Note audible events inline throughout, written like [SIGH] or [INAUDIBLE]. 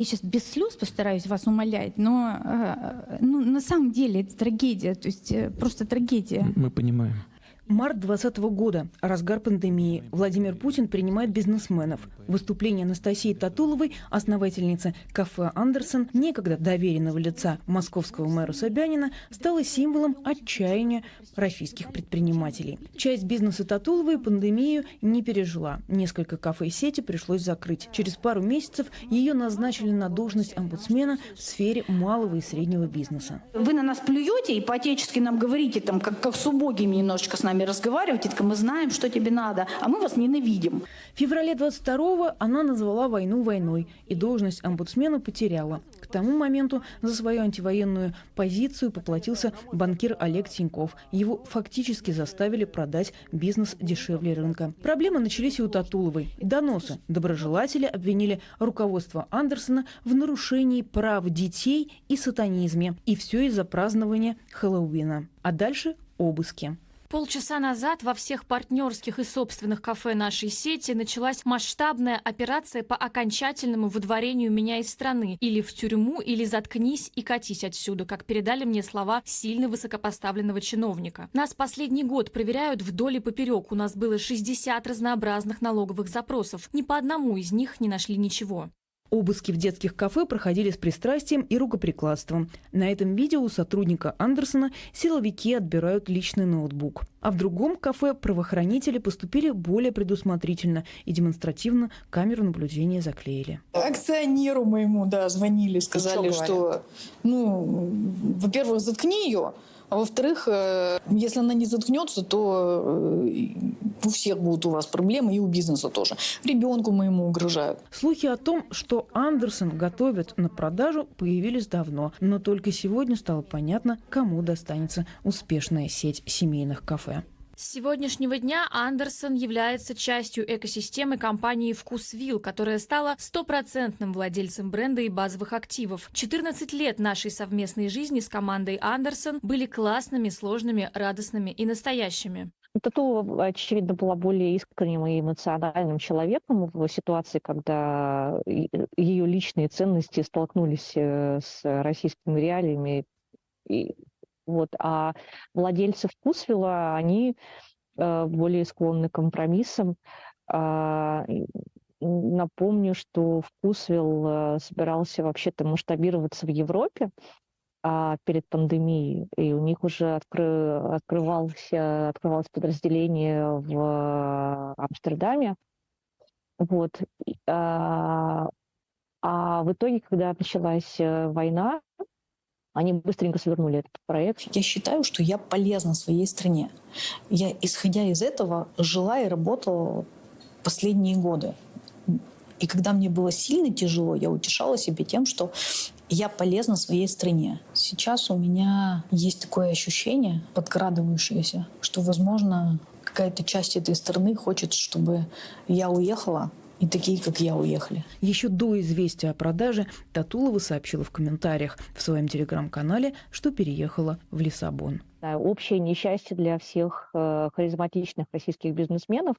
Я сейчас без слез постараюсь вас умолять, но э, ну, на самом деле это трагедия, то есть э, просто трагедия. Мы понимаем. Март 2020 года. Разгар пандемии. Владимир Путин принимает бизнесменов. Выступление Анастасии Татуловой, основательницы кафе «Андерсон», некогда доверенного лица московского мэра Собянина, стало символом отчаяния российских предпринимателей. Часть бизнеса Татуловой пандемию не пережила. Несколько кафе и сети пришлось закрыть. Через пару месяцев ее назначили на должность омбудсмена в сфере малого и среднего бизнеса. Вы на нас плюете и по-отечески нам говорите, там, как, как с убогими немножечко с нами разговариваете, так мы знаем, что тебе надо, а мы вас ненавидим. В феврале 22-го она назвала войну войной и должность омбудсмена потеряла. К тому моменту за свою антивоенную позицию поплатился банкир Олег Тиньков. Его фактически заставили продать бизнес дешевле рынка. Проблемы начались и у Татуловой. Доносы. Доброжелатели обвинили руководство Андерсона в нарушении прав детей и сатанизме. И все из-за празднования Хэллоуина. А дальше обыски. Полчаса назад во всех партнерских и собственных кафе нашей сети началась масштабная операция по окончательному выдворению меня из страны. Или в тюрьму, или заткнись и катись отсюда, как передали мне слова сильно высокопоставленного чиновника. Нас последний год проверяют вдоль и поперек. У нас было 60 разнообразных налоговых запросов. Ни по одному из них не нашли ничего. Обыски в детских кафе проходили с пристрастием и рукоприкладством. На этом видео у сотрудника Андерсона силовики отбирают личный ноутбук. А в другом кафе правоохранители поступили более предусмотрительно и демонстративно камеру наблюдения заклеили. Акционеру моему, да, звонили, сказали, что что, ну, во-первых, заткни ее, а во-вторых, э, если она не заткнется, то э, у всех будут у вас проблемы и у бизнеса тоже. Ребенку моему угрожают. Слухи о том, что Андерсон готовят на продажу, появились давно. Но только сегодня стало понятно, кому достанется успешная сеть семейных кафе. С сегодняшнего дня Андерсон является частью экосистемы компании «Вкусвилл», которая стала стопроцентным владельцем бренда и базовых активов. 14 лет нашей совместной жизни с командой Андерсон были классными, сложными, радостными и настоящими. Тату, очевидно, была более искренним и эмоциональным человеком в ситуации, когда ее личные ценности столкнулись э, с российскими реалиями. И вот. А владельцы вкусвилла, они э, более склонны к компромиссам. Э, напомню, что вкусвилл э, собирался вообще-то масштабироваться в Европе а, перед пандемией, и у них уже откры, открывался, открывалось подразделение в Амстердаме. Вот. А, а в итоге, когда началась война, они быстренько свернули этот проект. Я считаю, что я полезна своей стране. Я, исходя из этого, жила и работала последние годы. И когда мне было сильно тяжело, я утешала себе тем, что я полезна своей стране. Сейчас у меня есть такое ощущение, подкрадывающееся, что, возможно, какая-то часть этой страны хочет, чтобы я уехала, и такие, как я, уехали. Еще до известия о продаже Татулова сообщила в комментариях в своем телеграм-канале, что переехала в Лиссабон. Общее несчастье для всех э, харизматичных российских бизнесменов,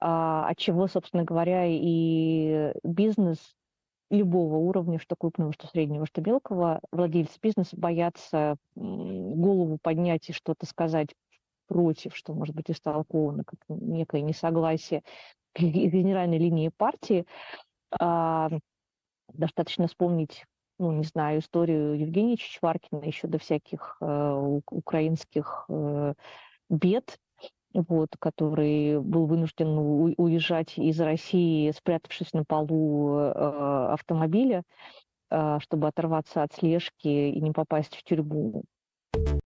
от чего, собственно говоря, и бизнес любого уровня, что крупного, что среднего, что мелкого, владельцы бизнеса боятся голову поднять и что-то сказать против, что может быть истолковано как некое несогласие [LAUGHS] генеральной линии партии. А, достаточно вспомнить, ну, не знаю, историю Евгения Чичваркина еще до всяких э, украинских э, бед, вот, который был вынужден уезжать из России, спрятавшись на полу э, автомобиля, э, чтобы оторваться от слежки и не попасть в тюрьму.